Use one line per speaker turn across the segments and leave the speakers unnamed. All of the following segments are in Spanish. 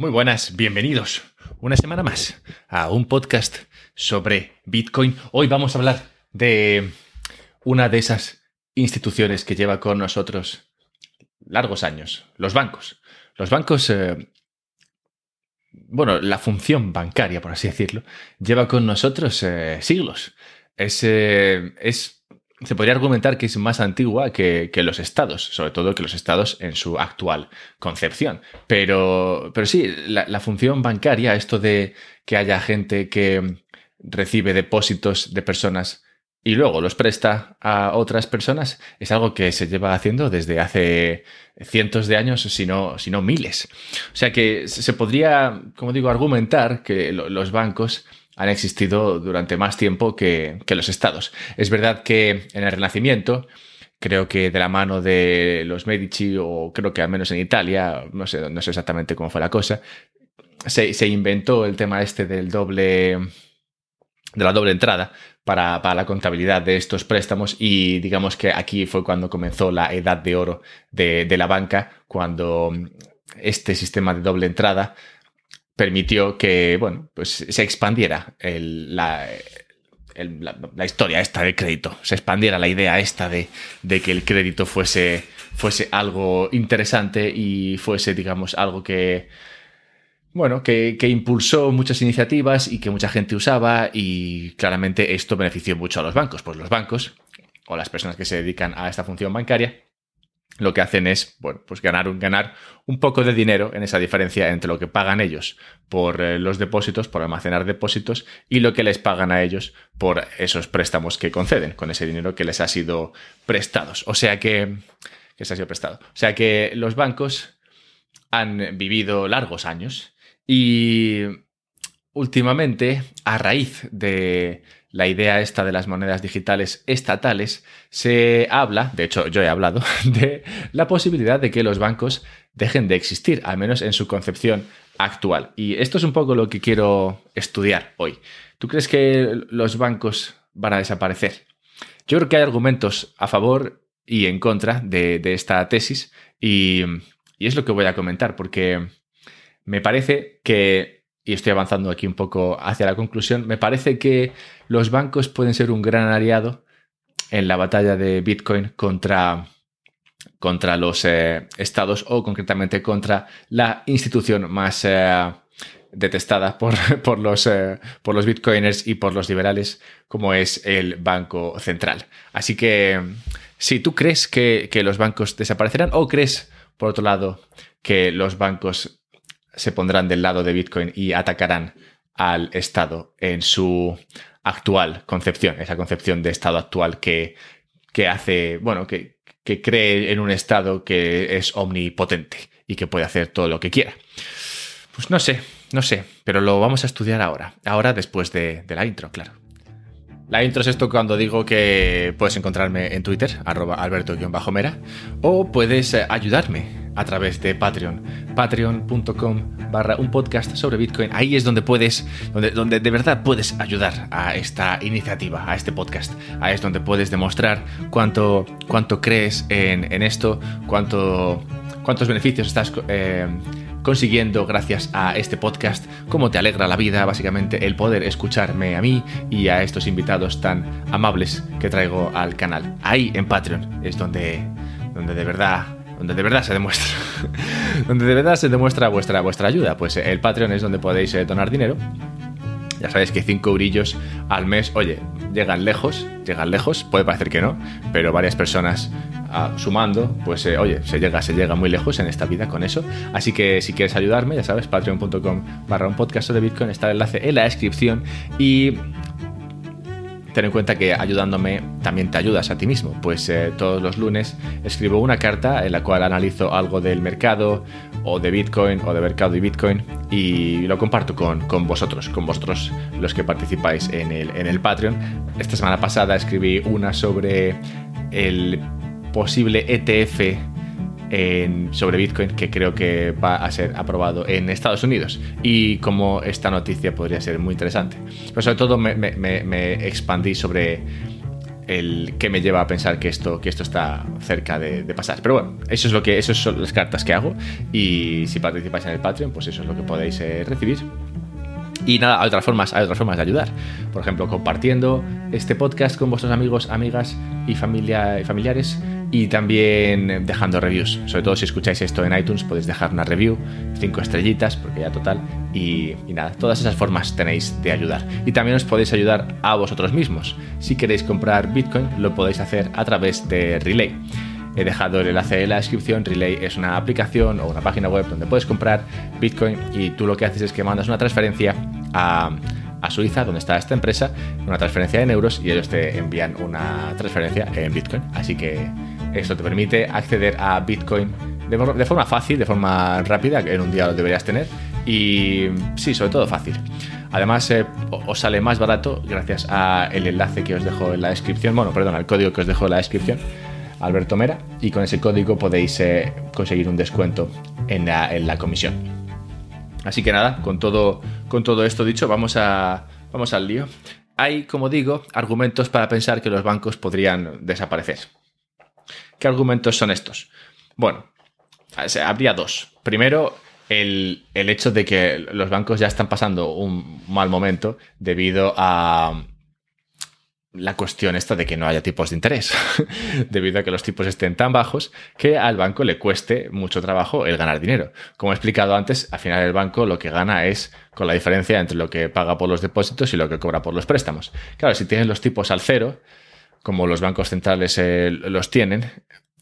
Muy buenas, bienvenidos una semana más a un podcast sobre Bitcoin. Hoy vamos a hablar de una de esas instituciones que lleva con nosotros largos años, los bancos. Los bancos, eh, bueno, la función bancaria, por así decirlo, lleva con nosotros eh, siglos. Es, eh, es se podría argumentar que es más antigua que, los estados, sobre todo que los estados en su actual concepción. Pero, pero sí, la, función bancaria, esto de que haya gente que recibe depósitos de personas y luego los presta a otras personas, es algo que se lleva haciendo desde hace cientos de años, si no, si no miles. O sea que se podría, como digo, argumentar que los bancos han existido durante más tiempo que, los estados. Es verdad que en el Renacimiento, creo que de la mano de los Medici, o creo que al menos en Italia, no sé, no sé exactamente cómo fue la cosa, se, inventó el tema este del doble de la doble entrada para, la contabilidad de estos préstamos y digamos que aquí fue cuando comenzó la edad de oro de, de la banca, cuando este sistema de doble entrada permitió que, bueno, pues se expandiera la, la, historia esta del crédito, se expandiera la idea esta de, de, que el crédito fuese, fuese algo interesante y fuese, digamos, algo que, bueno, que, que, impulsó muchas iniciativas y que mucha gente usaba y claramente esto benefició mucho a los bancos, pues los bancos o las personas que se dedican a esta función bancaria lo que hacen es, bueno, pues ganar un, ganar un poco de dinero en esa diferencia entre lo que pagan ellos por eh, los depósitos, por almacenar depósitos, y lo que les pagan a ellos por esos préstamos que conceden, con ese dinero que les ha sido prestados. O sea que, se ha sido prestado. O sea que los bancos han vivido largos años y últimamente, a raíz de la idea esta de las monedas digitales estatales, se habla, de hecho yo he hablado, de la posibilidad de que los bancos dejen de existir, al menos en su concepción actual. Y esto es un poco lo que quiero estudiar hoy. ¿Tú crees que los bancos van a desaparecer? Yo creo que hay argumentos a favor y en contra de, esta tesis y, y es lo que voy a comentar porque me parece que y estoy avanzando aquí un poco hacia la conclusión, me parece que los bancos pueden ser un gran aliado en la batalla de Bitcoin contra, contra los eh, estados o concretamente contra la institución más eh, detestada por, por, los, eh, por los bitcoiners y por los liberales como es el Banco Central. Así que si tú crees que, que los bancos desaparecerán o crees, por otro lado, que los bancos se pondrán del lado de Bitcoin y atacarán al Estado en su actual concepción, esa concepción de Estado actual que, que hace, bueno, que, que cree en un Estado que es omnipotente y que puede hacer todo lo que quiera. Pues no sé, no sé, pero lo vamos a estudiar ahora, ahora después de, de la intro, claro. La intro es esto cuando digo que puedes encontrarme en Twitter, arroba alberto-mera, o puedes eh, ayudarme a través de Patreon, patreon.com barra un podcast sobre Bitcoin. Ahí es donde puedes, donde, donde de verdad puedes ayudar a esta iniciativa, a este podcast. Ahí es donde puedes demostrar cuánto, cuánto crees en, esto, cuánto, cuántos beneficios estás... Eh, consiguiendo gracias a este podcast, cómo te alegra la vida, básicamente el poder escucharme a mí y a estos invitados tan amables que traigo al canal. Ahí en Patreon es donde, donde de verdad donde de verdad se demuestra donde de verdad se demuestra vuestra, vuestra ayuda. Pues el Patreon es donde podéis eh, donar dinero. Ya sabéis que 5 eurillos al mes, oye, llegan lejos, llegan lejos, puede parecer que no, pero varias personas sumando, pues eh, oye, se llega, se llega muy lejos en esta vida con eso. Así que si quieres ayudarme, ya sabes, patreon.com barra un podcast de Bitcoin, está el enlace en la descripción y ten en cuenta que ayudándome también te ayudas a ti mismo, pues eh, todos los lunes escribo una carta en la cual analizo algo del mercado o de Bitcoin o de mercado y Bitcoin y lo comparto con, con vosotros, con vosotros los que participáis en el, en el Patreon. Esta semana pasada escribí una sobre el posible ETF sobre Bitcoin que creo que va a ser aprobado en Estados Unidos y como esta noticia podría ser muy interesante. Pero sobre todo me, expandí sobre el que me lleva a pensar que esto, que esto está cerca de, pasar. Pero bueno, eso es lo que, esas son las cartas que hago. Y si participáis en el Patreon, pues eso es lo que podéis eh, recibir. Y nada, hay otras formas, hay otras formas de ayudar. Por ejemplo, compartiendo este podcast con vuestros amigos, amigas y, familia, y familiares y también dejando reviews. Sobre todo si escucháis esto en iTunes, podéis dejar una review, cinco estrellitas, porque ya total. Y, nada, todas esas formas tenéis de ayudar. Y también os podéis ayudar a vosotros mismos. Si queréis comprar Bitcoin, lo podéis hacer a través de Relay. He dejado el enlace en la descripción. Relay es una aplicación o una página web donde puedes comprar Bitcoin y tú lo que haces es que mandas una transferencia a a Suiza, donde está esta empresa, una transferencia en euros y ellos te envían una transferencia en Bitcoin. Así que esto te permite acceder a Bitcoin de, forma fácil, de forma rápida, que en un día lo deberías tener. Y sí, sobre todo fácil. Además, eh, os sale más barato gracias al enlace que os dejo en la descripción. Bueno, perdón, al código que os dejo en la descripción. Alberto Mera. Y con ese código podéis eh, conseguir un descuento en la comisión. Así que nada, con todo, con todo esto dicho, vamos, a, vamos al lío. Hay, como digo, argumentos para pensar que los bancos podrían desaparecer. ¿Qué argumentos son estos? Bueno, habría dos. Primero, el, el, hecho de que los bancos ya están pasando un mal momento debido a, la cuestión esta de que no haya tipos de interés, debido a que los tipos estén tan bajos que al banco le cueste mucho trabajo el ganar dinero. Como he explicado antes, al final el banco lo que gana es con la diferencia entre lo que paga por los depósitos y lo que cobra por los préstamos. Claro, si tienes los tipos al cero, como los bancos centrales eh, los tienen,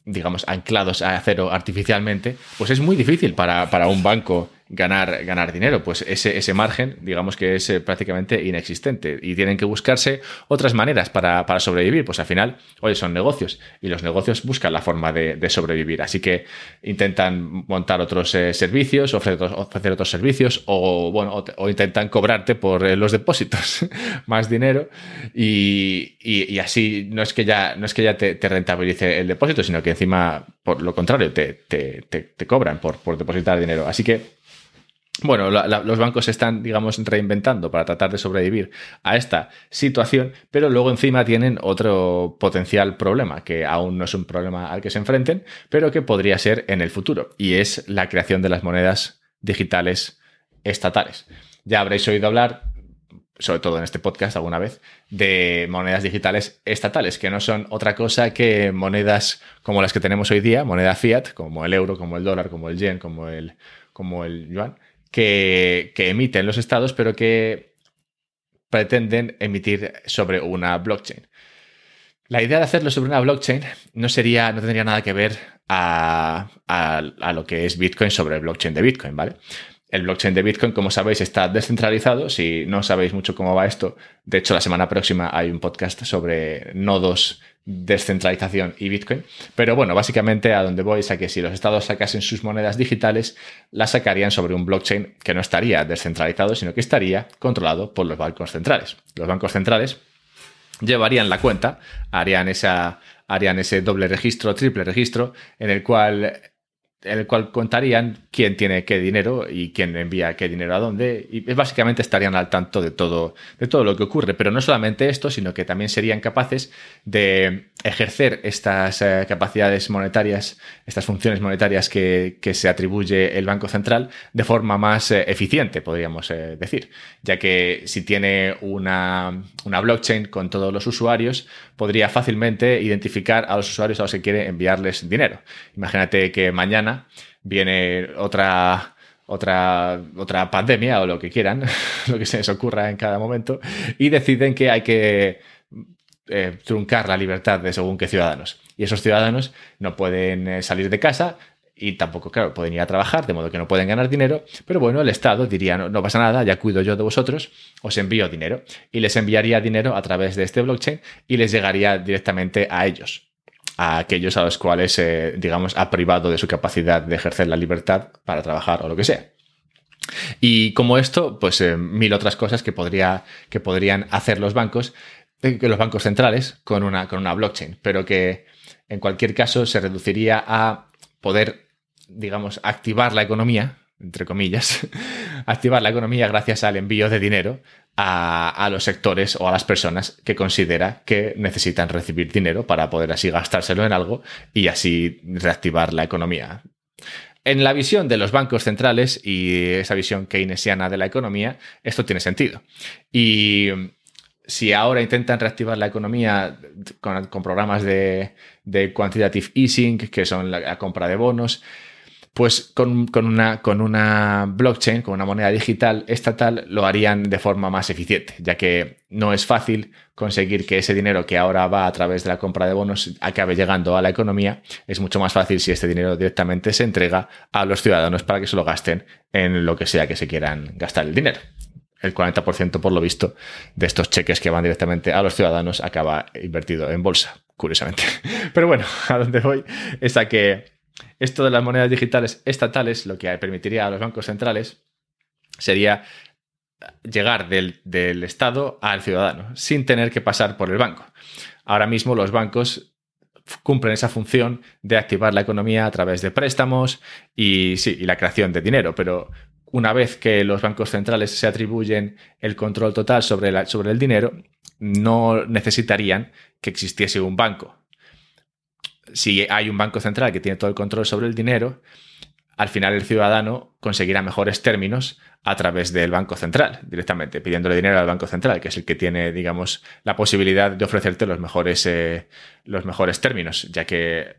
digamos, anclados a cero artificialmente, pues es muy difícil para, para un banco ganar, ganar dinero. Pues ese, ese margen, digamos que es eh, prácticamente inexistente y tienen que buscarse otras maneras para, para, sobrevivir. Pues al final, oye, son negocios y los negocios buscan la forma de, sobrevivir. Así que intentan montar otros eh, servicios, ofrecer, ofrecer, otros servicios o, bueno, o, intentan cobrarte por eh, los depósitos más dinero y, y, así no es que ya, no es que ya te, te, rentabilice el depósito, sino que encima, por lo contrario, te, te, te cobran por, por depositar dinero. Así que bueno, los bancos se están, digamos, reinventando para tratar de sobrevivir a esta situación, pero luego encima tienen otro potencial problema, que aún no es un problema al que se enfrenten, pero que podría ser en el futuro, y es la creación de las monedas digitales estatales. Ya habréis oído hablar, sobre todo en este podcast alguna vez, de monedas digitales estatales, que no son otra cosa que monedas como las que tenemos hoy día, moneda fiat, como el euro, como el dólar, como el yen, como el, como el yuan que, emiten los estados, pero que pretenden emitir sobre una blockchain. La idea de hacerlo sobre una blockchain no sería, no tendría nada que ver a, a, lo que es Bitcoin sobre el blockchain de Bitcoin, ¿vale? El blockchain de Bitcoin, como sabéis, está descentralizado. Si no sabéis mucho cómo va esto, de hecho, la semana próxima hay un podcast sobre nodos descentralización y Bitcoin. Pero bueno, básicamente a donde voy es a que si los estados sacasen sus monedas digitales, las sacarían sobre un blockchain que no estaría descentralizado, sino que estaría controlado por los bancos centrales. Los bancos centrales llevarían la cuenta, harían, esa, harían ese doble registro, triple registro, en el cual en el cual contarían quién tiene qué dinero y quién envía qué dinero a dónde y básicamente estarían al tanto de todo de todo lo que ocurre. Pero no solamente esto sino que también serían capaces de ejercer estas eh, capacidades monetarias estas funciones monetarias que, se atribuye el banco central de forma más eh, eficiente podríamos eh, decir. Ya que si tiene una, una blockchain con todos los usuarios podría fácilmente identificar a los usuarios a los que quiere enviarles dinero. Imagínate que mañana viene otra, otra, otra pandemia o lo que quieran, lo que se les ocurra en cada momento, y deciden que hay que eh, truncar la libertad de según qué ciudadanos. Y esos ciudadanos no pueden eh, salir de casa y tampoco, claro, pueden ir a trabajar, de modo que no pueden ganar dinero, pero bueno, el Estado diría, no, no pasa nada, ya cuido yo de vosotros, os envío dinero. Y les enviaría dinero a través de este blockchain y les llegaría directamente a ellos a aquellos a los cuales, eh, digamos, ha privado de su capacidad de ejercer la libertad para trabajar o lo que sea. Y como esto, pues eh, mil otras cosas que, podría, que podrían hacer los bancos, eh, los bancos centrales con una, con una blockchain, pero que en cualquier caso se reduciría a poder, digamos, activar la economía entre comillas, activar la economía gracias al envío de dinero a, los sectores o a las personas que considera que necesitan recibir dinero para poder así gastárselo en algo y así reactivar la economía. En la visión de los bancos centrales y esa visión keynesiana de la economía, esto tiene sentido. Y si ahora intentan reactivar la economía con, programas de, quantitative easing, que son la compra de bonos, pues con, una, con una blockchain, con una moneda digital estatal, lo harían de forma más eficiente, ya que no es fácil conseguir que ese dinero que ahora va a través de la compra de bonos acabe llegando a la economía. Es mucho más fácil si este dinero directamente se entrega a los ciudadanos para que se lo gasten en lo que sea que se quieran gastar el dinero. El 40% por lo visto de estos cheques que van directamente a los ciudadanos acaba invertido en bolsa, curiosamente. Pero bueno, a donde voy es a que esto de las monedas digitales estatales, lo que permitiría a los bancos centrales sería llegar del, Estado al ciudadano, sin tener que pasar por el banco. Ahora mismo los bancos cumplen esa función de activar la economía a través de préstamos y, sí, y la creación de dinero, pero una vez que los bancos centrales se atribuyen el control total sobre, sobre el dinero, no necesitarían que existiese un banco si hay un banco central que tiene todo el control sobre el dinero, al final el ciudadano conseguirá mejores términos a través del Banco Central, directamente, pidiéndole dinero al Banco Central, que es el que tiene, digamos, la posibilidad de ofrecerte los mejores, eh, los mejores términos, ya que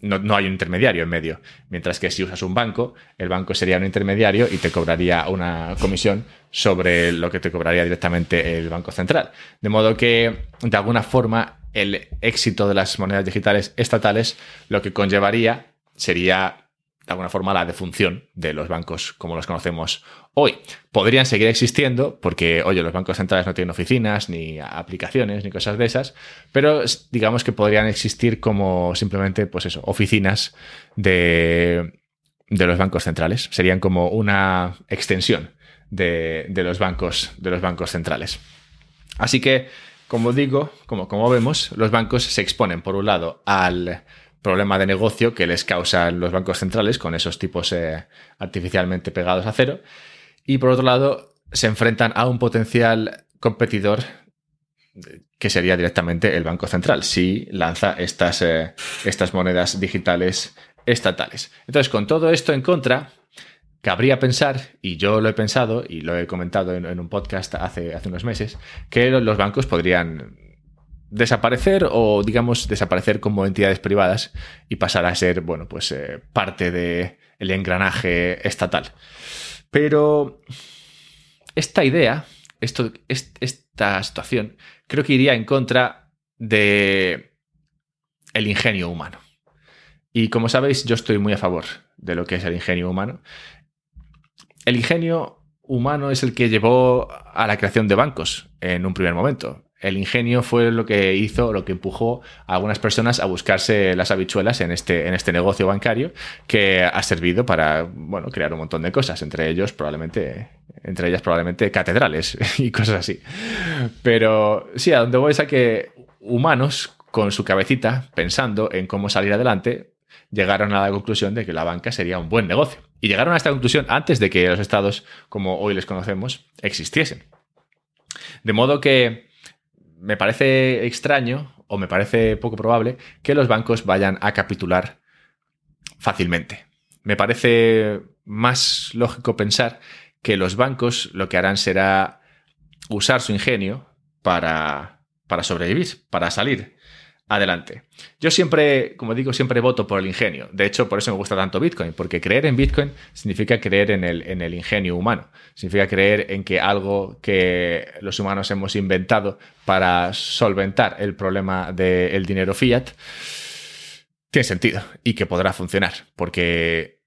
no, hay un intermediario en medio. Mientras que si usas un banco, el banco sería un intermediario y te cobraría una comisión sobre lo que te cobraría directamente el Banco Central. De modo que, de alguna forma, el éxito de las monedas digitales estatales lo que conllevaría sería de alguna forma la defunción de los bancos como los conocemos hoy. Podrían seguir existiendo porque, oye, los bancos centrales no tienen oficinas, ni aplicaciones, ni cosas de esas, pero digamos que podrían existir como simplemente, pues eso, oficinas de, de los bancos centrales. Serían como una extensión de, de, los, bancos, de los bancos centrales. Así que como digo, como, como vemos, los bancos se exponen, por un lado, al problema de negocio que les causan los bancos centrales con esos tipos eh, artificialmente pegados a cero. Y por otro lado, se enfrentan a un potencial competidor que sería directamente el Banco Central, si lanza estas, eh, estas monedas digitales estatales. Entonces, con todo esto en contra, Cabría pensar, y yo lo he pensado y lo he comentado en, un podcast hace, hace unos meses, que los bancos podrían desaparecer o, digamos, desaparecer como entidades privadas y pasar a ser, bueno, pues eh, parte del engranaje estatal. Pero esta idea, esto, esta situación, creo que iría en contra de el ingenio humano. Y como sabéis, yo estoy muy a favor de lo que es el ingenio humano el ingenio humano es el que llevó a la creación de bancos en un primer momento. El ingenio fue lo que hizo, lo que empujó a algunas personas a buscarse las habichuelas en este, en este negocio bancario que ha servido para, bueno, crear un montón de cosas, entre ellos probablemente, entre ellas probablemente catedrales y cosas así. Pero sí, a donde voy es a que humanos con su cabecita pensando en cómo salir adelante llegaron a la conclusión de que la banca sería un buen negocio. Y llegaron a esta conclusión antes de que los estados, como hoy les conocemos, existiesen. De modo que me parece extraño o me parece poco probable que los bancos vayan a capitular fácilmente. Me parece más lógico pensar que los bancos lo que harán será usar su ingenio para, para sobrevivir, para salir adelante. Yo siempre, como digo, siempre voto por el ingenio. De hecho, por eso me gusta tanto Bitcoin, porque creer en Bitcoin significa creer en el, en el ingenio humano. Significa creer en que algo que los humanos hemos inventado para solventar el problema del dinero fiat tiene sentido y que podrá funcionar, porque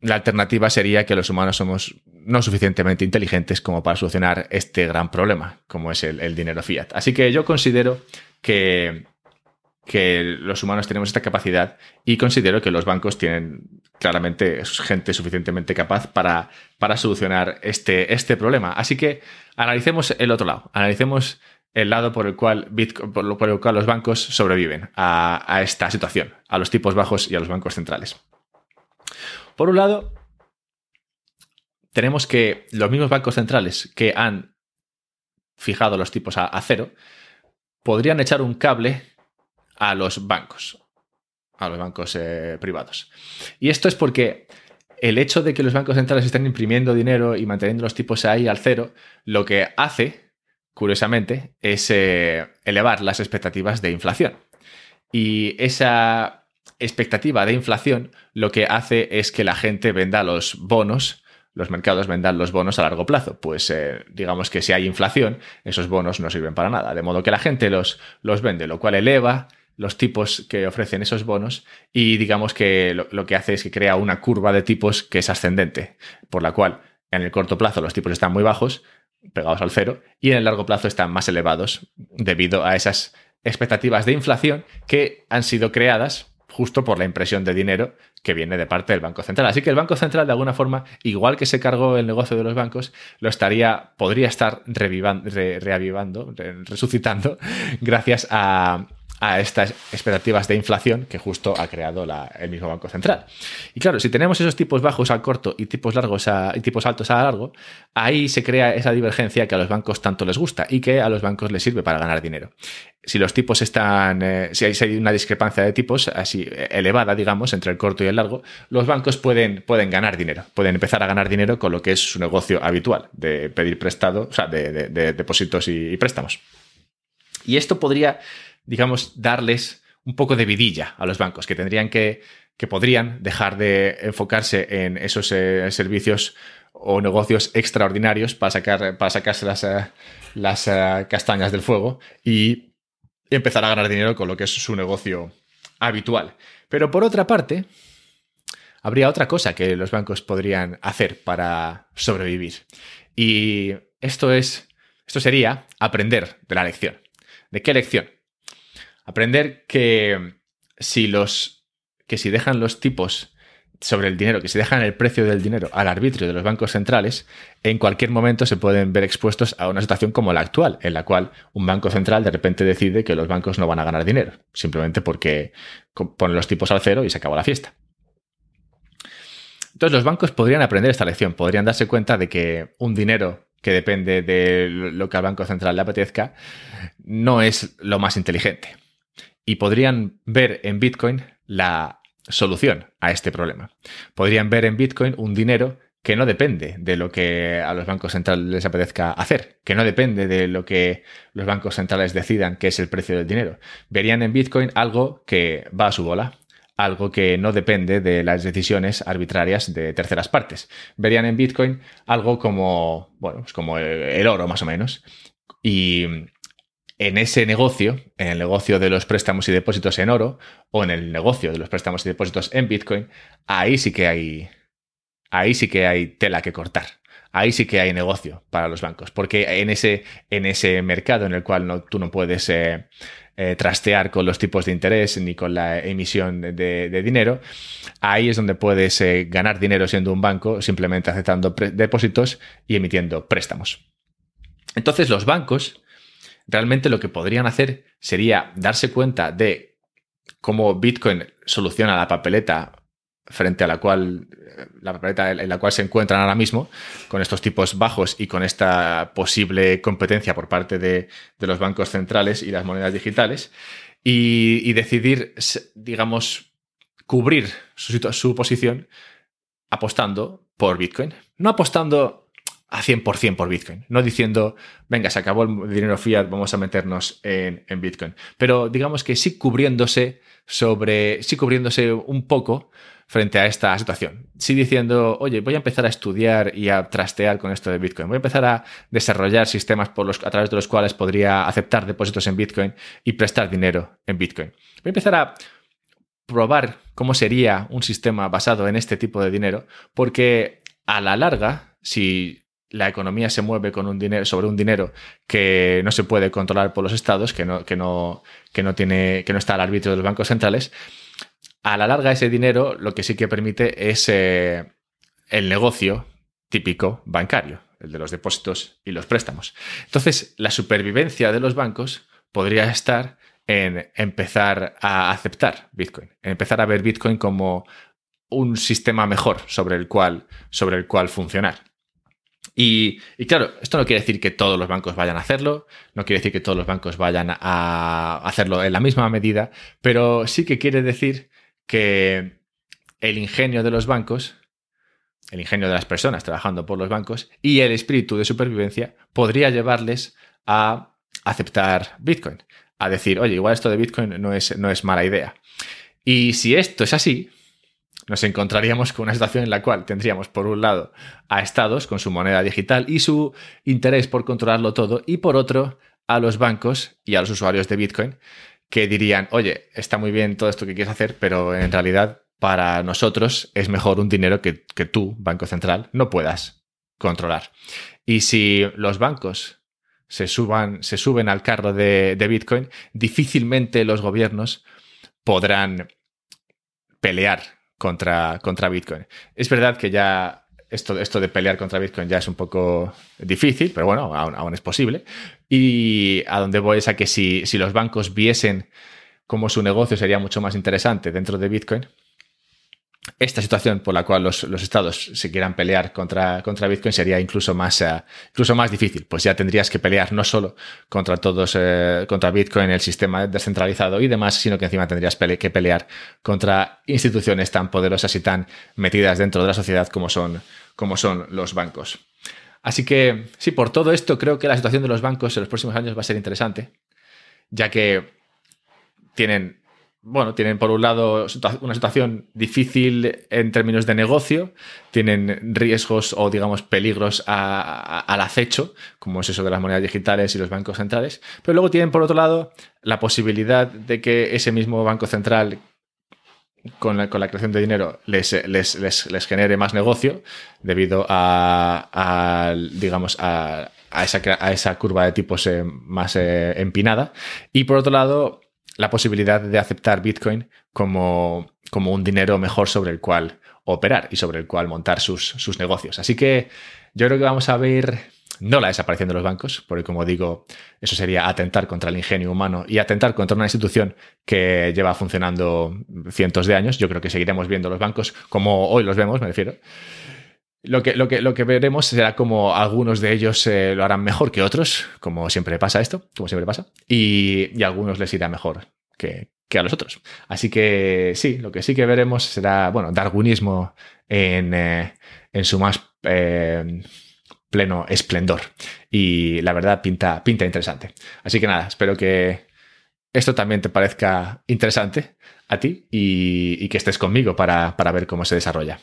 la alternativa sería que los humanos somos no suficientemente inteligentes como para solucionar este gran problema, como es el dinero fiat. Así que yo considero que que los humanos tenemos esta capacidad y considero que los bancos tienen claramente gente suficientemente capaz para, para solucionar este, este problema. Así que analicemos el otro lado, analicemos el lado por el cual, Bitcoin, por, el cual los bancos sobreviven a, a esta situación, a los tipos bajos y a los bancos centrales. Por un lado, tenemos que los mismos bancos centrales que han fijado los tipos a, cero podrían echar un cable a los bancos, a los bancos eh, privados. Y esto es porque el hecho de que los bancos centrales estén imprimiendo dinero y manteniendo los tipos ahí al cero, lo que hace, curiosamente, es eh, elevar las expectativas de inflación. Y esa expectativa de inflación lo que hace es que la gente venda los bonos los mercados vendan los bonos a largo plazo. Pues eh, digamos que si hay inflación, esos bonos no sirven para nada. De modo que la gente los, los vende, lo cual eleva los tipos que ofrecen esos bonos y digamos que lo, que hace es que crea una curva de tipos que es ascendente, por la cual en el corto plazo los tipos están muy bajos, pegados al cero, y en el largo plazo están más elevados debido a esas expectativas de inflación que han sido creadas justo por la impresión de dinero que viene de parte del Banco Central. Así que el Banco Central, de alguna forma, igual que se cargó el negocio de los bancos, lo estaría, podría estar reavivando, resucitando, gracias a, a estas expectativas de inflación que justo ha creado el mismo Banco Central. Y claro, si tenemos esos tipos bajos a corto y tipos largos a, y tipos altos a largo, ahí se crea esa divergencia que a los bancos tanto les gusta y que a los bancos les sirve para ganar dinero. Si los tipos están, eh, si, hay, una discrepancia de tipos así eh, elevada, digamos, entre el corto y el largo, los bancos pueden, pueden ganar dinero, pueden empezar a ganar dinero con lo que es su negocio habitual de pedir prestado, o sea, de, depósitos y préstamos. Y esto podría digamos, darles un poco de vidilla a los bancos, que tendrían que, que podrían dejar de enfocarse en esos eh, servicios o negocios extraordinarios para, sacar, para sacarse las, eh, las eh, castañas del fuego y empezar a ganar dinero con lo que es su negocio habitual. Pero por otra parte, habría otra cosa que los bancos podrían hacer para sobrevivir. Y esto es, esto sería aprender de la lección. ¿De qué lección? Aprender que si los que si dejan los tipos sobre el dinero, que si dejan el precio del dinero al arbitrio de los bancos centrales, en cualquier momento se pueden ver expuestos a una situación como la actual, en la cual un banco central de repente decide que los bancos no van a ganar dinero, simplemente porque ponen los tipos al cero y se acabó la fiesta. Entonces los bancos podrían aprender esta lección, podrían darse cuenta de que un dinero que depende de lo que al Banco Central le apetezca no es lo más inteligente y podrían ver en Bitcoin la solución a este problema. Podrían ver en Bitcoin un dinero que no depende de lo que a los bancos centrales les apetezca hacer, que no depende de lo que los bancos centrales decidan que es el precio del dinero. Verían en Bitcoin algo que va a su bola, algo que no depende de las decisiones arbitrarias de terceras partes. Verían en Bitcoin algo como, bueno, pues como el oro más o menos. Y en ese negocio, en el negocio de los préstamos y depósitos en oro o en el negocio de los préstamos y depósitos en Bitcoin, ahí sí que hay, ahí sí que hay tela que cortar. Ahí sí que hay negocio para los bancos, porque en ese, en ese mercado en el cual tú no puedes eh, eh, trastear con los tipos de interés ni con la emisión de, dinero, ahí es donde puedes eh, ganar dinero siendo un banco simplemente aceptando depósitos y emitiendo préstamos. Entonces los bancos realmente lo que podrían hacer sería darse cuenta de cómo Bitcoin soluciona la papeleta frente a la cual la papeleta en la cual se encuentran ahora mismo, con estos tipos bajos y con esta posible competencia por parte de, los bancos centrales y las monedas digitales, y, decidir, digamos, cubrir su, su posición apostando por Bitcoin. No apostando a 100% por Bitcoin. No diciendo, venga, se acabó el dinero fiat, vamos a meternos en, Bitcoin. Pero digamos que sí cubriéndose sobre, sí cubriéndose un poco frente a esta situación. Sí diciendo, oye, voy a empezar a estudiar y a trastear con esto de Bitcoin. Voy a empezar a desarrollar sistemas a través de los cuales podría aceptar depósitos en Bitcoin y prestar dinero en Bitcoin. Voy a empezar a probar cómo sería un sistema basado en este tipo de dinero, porque a la larga, si la economía se mueve con un dinero, sobre un dinero que no se puede controlar por los estados, que no, que no, que no, tiene, que no está al arbitrio de los bancos centrales, a la larga ese dinero lo que sí que permite es eh, el negocio típico bancario, el de los depósitos y los préstamos. Entonces, la supervivencia de los bancos podría estar en empezar a aceptar Bitcoin, en empezar a ver Bitcoin como un sistema mejor sobre el cual, sobre el cual funcionar. Y, claro, esto no quiere decir que todos los bancos vayan a hacerlo, no quiere decir que todos los bancos vayan a hacerlo en la misma medida, pero sí que quiere decir que el ingenio de los bancos, el ingenio de las personas trabajando por los bancos y el espíritu de supervivencia podría llevarles a aceptar Bitcoin, a decir, oye, igual esto de Bitcoin no es, no es mala idea. Y si esto es así, nos encontraríamos con una situación en la cual tendríamos, por un lado, a estados con su moneda digital y su interés por controlarlo todo, y por otro, a los bancos y a los usuarios de Bitcoin que dirían, oye, está muy bien todo esto que quieres hacer, pero en realidad para nosotros es mejor un dinero que, tú, Banco Central, no puedas controlar. Y si los bancos se, suban, se suben al carro de, de Bitcoin, difícilmente los gobiernos podrán pelear contra, contra Bitcoin. Es verdad que ya esto, esto de pelear contra Bitcoin ya es un poco difícil, pero bueno, aún, es posible. Y a donde voy es a que si, si los bancos viesen cómo su negocio sería mucho más interesante dentro de Bitcoin, esta situación por la cual los, estados se quieran pelear contra, contra Bitcoin sería incluso más, eh, incluso más difícil, pues ya tendrías que pelear no solo contra todos, eh, contra Bitcoin, el sistema descentralizado y demás, sino que encima tendrías que pelear contra instituciones tan poderosas y tan metidas dentro de la sociedad como son, como son los bancos. Así que sí, por todo esto creo que la situación de los bancos en los próximos años va a ser interesante, ya que tienen bueno, tienen por un lado una situación difícil en términos de negocio, tienen riesgos o digamos peligros al acecho, como es eso de las monedas digitales y los bancos centrales, pero luego tienen por otro lado la posibilidad de que ese mismo banco central con la, creación de dinero les, les, genere más negocio debido a, digamos, a, esa, curva de tipos eh, más eh, empinada. Y por otro lado, la posibilidad de aceptar Bitcoin como, como un dinero mejor sobre el cual operar y sobre el cual montar sus, sus negocios. Así que yo creo que vamos a ver no la desaparición de los bancos, porque como digo, eso sería atentar contra el ingenio humano y atentar contra una institución que lleva funcionando cientos de años. Yo creo que seguiremos viendo los bancos como hoy los vemos, me refiero. Lo que, lo, que, lo que veremos será como algunos de ellos eh, lo harán mejor que otros, como siempre pasa esto, como siempre pasa, y, y a algunos les irá mejor que, a los otros. Así que sí, lo que sí que veremos será, bueno, darwinismo en, eh, en su más eh, pleno esplendor. Y la verdad pinta, pinta interesante. Así que nada, espero que esto también te parezca interesante a ti y, y que estés conmigo para, para ver cómo se desarrolla.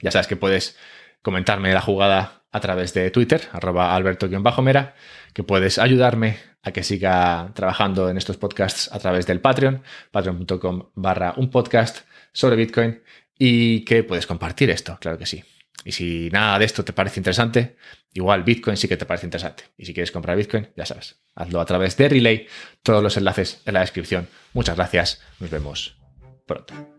Ya sabes que puedes comentarme la jugada a través de Twitter, arroba alberto-mera, que puedes ayudarme a que siga trabajando en estos podcasts a través del Patreon, patreon.com barra un podcast sobre Bitcoin y que puedes compartir esto, claro que sí. Y si nada de esto te parece interesante, igual Bitcoin sí que te parece interesante. Y si quieres comprar Bitcoin, ya sabes, hazlo a través de Relay, todos los enlaces en la descripción. Muchas gracias, nos vemos pronto.